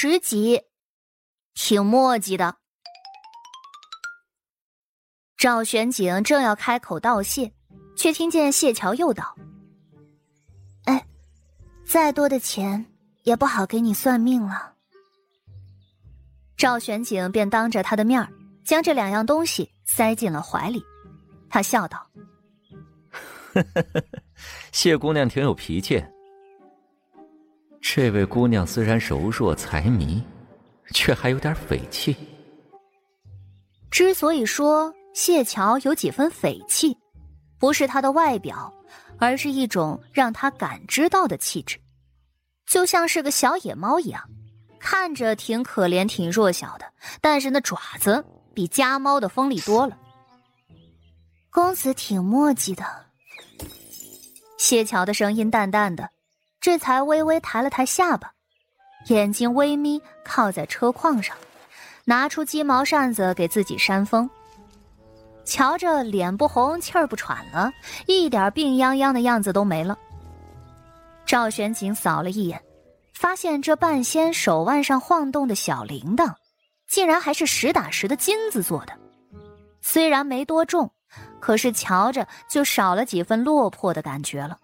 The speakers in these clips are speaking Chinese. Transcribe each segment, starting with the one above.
十级，挺墨迹的。赵玄景正要开口道谢，却听见谢桥又道：“哎，再多的钱也不好给你算命了。”赵玄景便当着他的面将这两样东西塞进了怀里，他笑道：“谢姑娘挺有脾气。这位姑娘虽然柔弱财迷，却还有点匪气。之所以说……”谢桥有几分匪气，不是他的外表，而是一种让他感知到的气质，就像是个小野猫一样，看着挺可怜、挺弱小的，但是那爪子比家猫的锋利多了。公子挺墨迹的，谢桥的声音淡淡的，这才微微抬了抬下巴，眼睛微眯，靠在车框上，拿出鸡毛扇子给自己扇风。瞧着脸不红气儿不喘了，一点病殃殃的样子都没了。赵玄景扫了一眼，发现这半仙手腕上晃动的小铃铛，竟然还是实打实的金子做的。虽然没多重，可是瞧着就少了几分落魄的感觉了。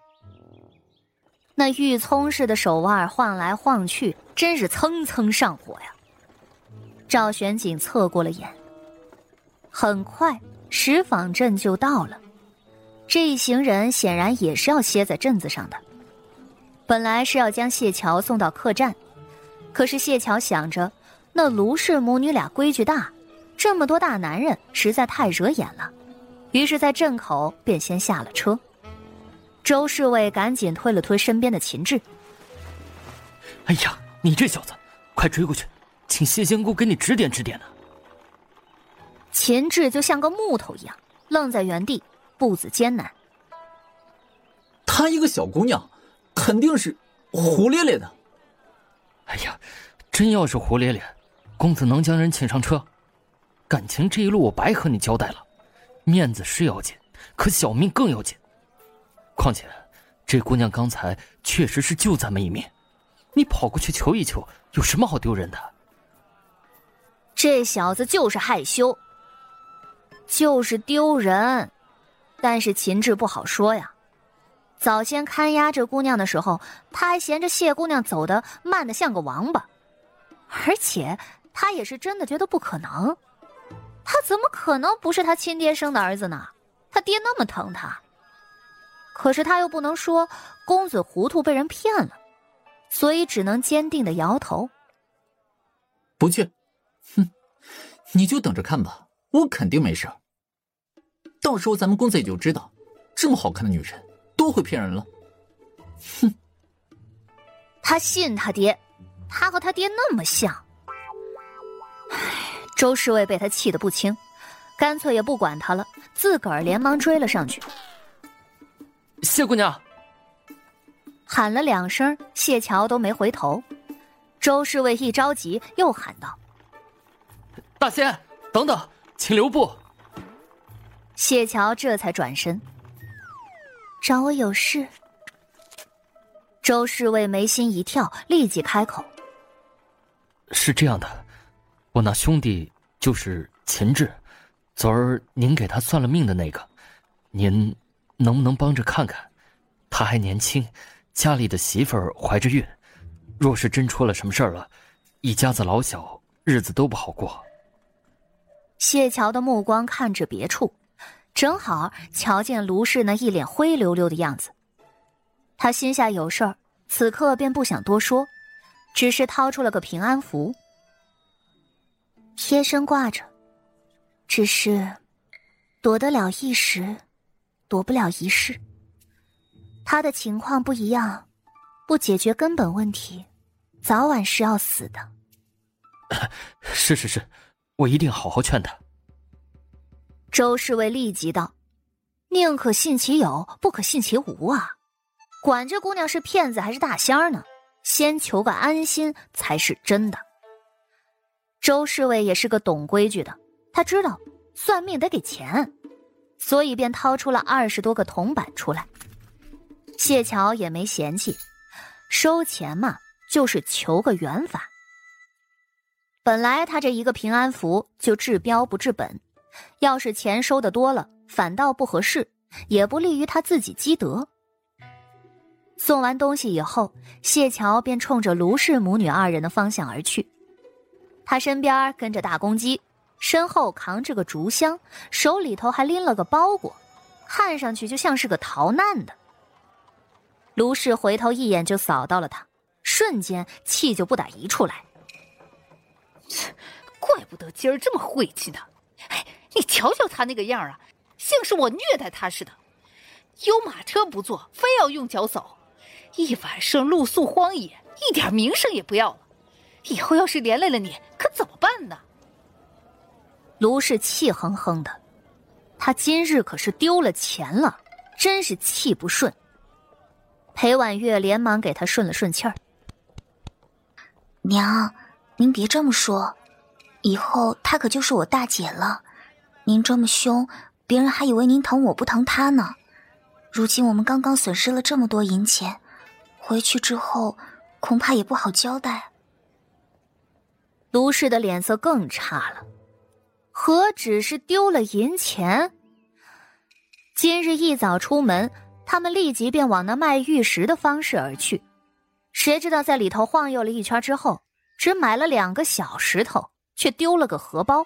那玉葱似的手腕晃来晃去，真是蹭蹭上火呀。赵玄景侧过了眼，很快。石坊镇就到了，这一行人显然也是要歇在镇子上的。本来是要将谢桥送到客栈，可是谢桥想着，那卢氏母女俩规矩大，这么多大男人实在太惹眼了，于是，在镇口便先下了车。周侍卫赶紧推了推身边的秦志：“哎呀，你这小子，快追过去，请谢仙姑给你指点指点呢。”秦志就像个木头一样愣在原地，步子艰难。她一个小姑娘，肯定是胡咧咧的。哎呀，真要是胡咧咧，公子能将人请上车？感情这一路我白和你交代了，面子是要紧，可小命更要紧。况且，这姑娘刚才确实是救咱们一命，你跑过去求一求，有什么好丢人的？这小子就是害羞。就是丢人，但是秦志不好说呀。早先看押这姑娘的时候，他还嫌着谢姑娘走的慢的像个王八，而且他也是真的觉得不可能。他怎么可能不是他亲爹生的儿子呢？他爹那么疼他，可是他又不能说公子糊涂被人骗了，所以只能坚定的摇头。不去，哼，你就等着看吧。我肯定没事，到时候咱们公子也就知道，这么好看的女人都会骗人了。哼，他信他爹，他和他爹那么像。唉，周侍卫被他气得不轻，干脆也不管他了，自个儿连忙追了上去。谢姑娘，喊了两声，谢桥都没回头。周侍卫一着急，又喊道：“大仙，等等！”请留步。谢桥这才转身，找我有事。周侍卫眉心一跳，立即开口：“是这样的，我那兄弟就是秦志，昨儿您给他算了命的那个，您能不能帮着看看？他还年轻，家里的媳妇儿怀着孕，若是真出了什么事儿了，一家子老小日子都不好过。”谢桥的目光看着别处，正好瞧见卢氏那一脸灰溜溜的样子。他心下有事儿，此刻便不想多说，只是掏出了个平安符，贴身挂着。只是，躲得了一时，躲不了一世。他的情况不一样，不解决根本问题，早晚是要死的。是是是。我一定好好劝他。周侍卫立即道：“宁可信其有，不可信其无啊！管这姑娘是骗子还是大仙儿呢？先求个安心才是真的。”周侍卫也是个懂规矩的，他知道算命得给钱，所以便掏出了二十多个铜板出来。谢桥也没嫌弃，收钱嘛，就是求个圆法。本来他这一个平安符就治标不治本，要是钱收的多了，反倒不合适，也不利于他自己积德。送完东西以后，谢桥便冲着卢氏母女二人的方向而去。他身边跟着大公鸡，身后扛着个竹箱，手里头还拎了个包裹，看上去就像是个逃难的。卢氏回头一眼就扫到了他，瞬间气就不打一处来。怪不得今儿这么晦气呢！哎，你瞧瞧他那个样啊，像是我虐待他似的。有马车不坐，非要用脚走，一晚上露宿荒野，一点名声也不要了。以后要是连累了你，可怎么办？卢氏气哼哼的，他今日可是丢了钱了，真是气不顺。裴婉月连忙给他顺了顺气儿：“娘，您别这么说，以后她可就是我大姐了。您这么凶，别人还以为您疼我不疼她呢。如今我们刚刚损失了这么多银钱，回去之后恐怕也不好交代。”卢氏的脸色更差了，何止是丢了银钱？今日一早出门。他们立即便往那卖玉石的方式而去，谁知道在里头晃悠了一圈之后，只买了两个小石头，却丢了个荷包。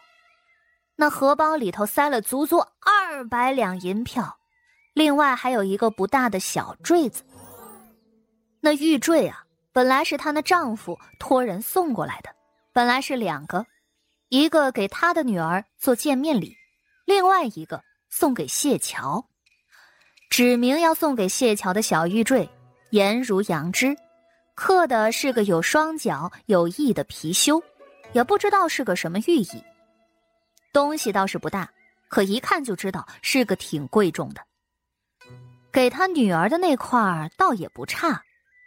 那荷包里头塞了足足二百两银票，另外还有一个不大的小坠子。那玉坠啊，本来是她那丈夫托人送过来的，本来是两个，一个给他的女儿做见面礼，另外一个送给谢桥。指明要送给谢桥的小玉坠，颜如羊脂，刻的是个有双脚有翼的貔貅，也不知道是个什么寓意。东西倒是不大，可一看就知道是个挺贵重的。给他女儿的那块儿倒也不差，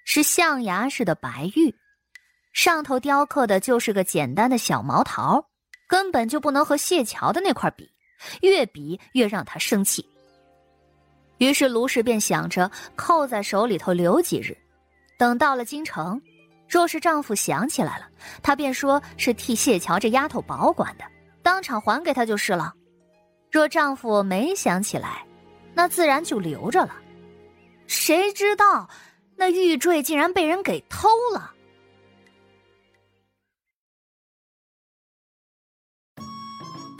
是象牙似的白玉，上头雕刻的就是个简单的小毛桃，根本就不能和谢桥的那块比，越比越让他生气。于是卢氏便想着扣在手里头留几日，等到了京城，若是丈夫想起来了，她便说是替谢桥这丫头保管的，当场还给他就是了。若丈夫没想起来，那自然就留着了。谁知道那玉坠竟然被人给偷了。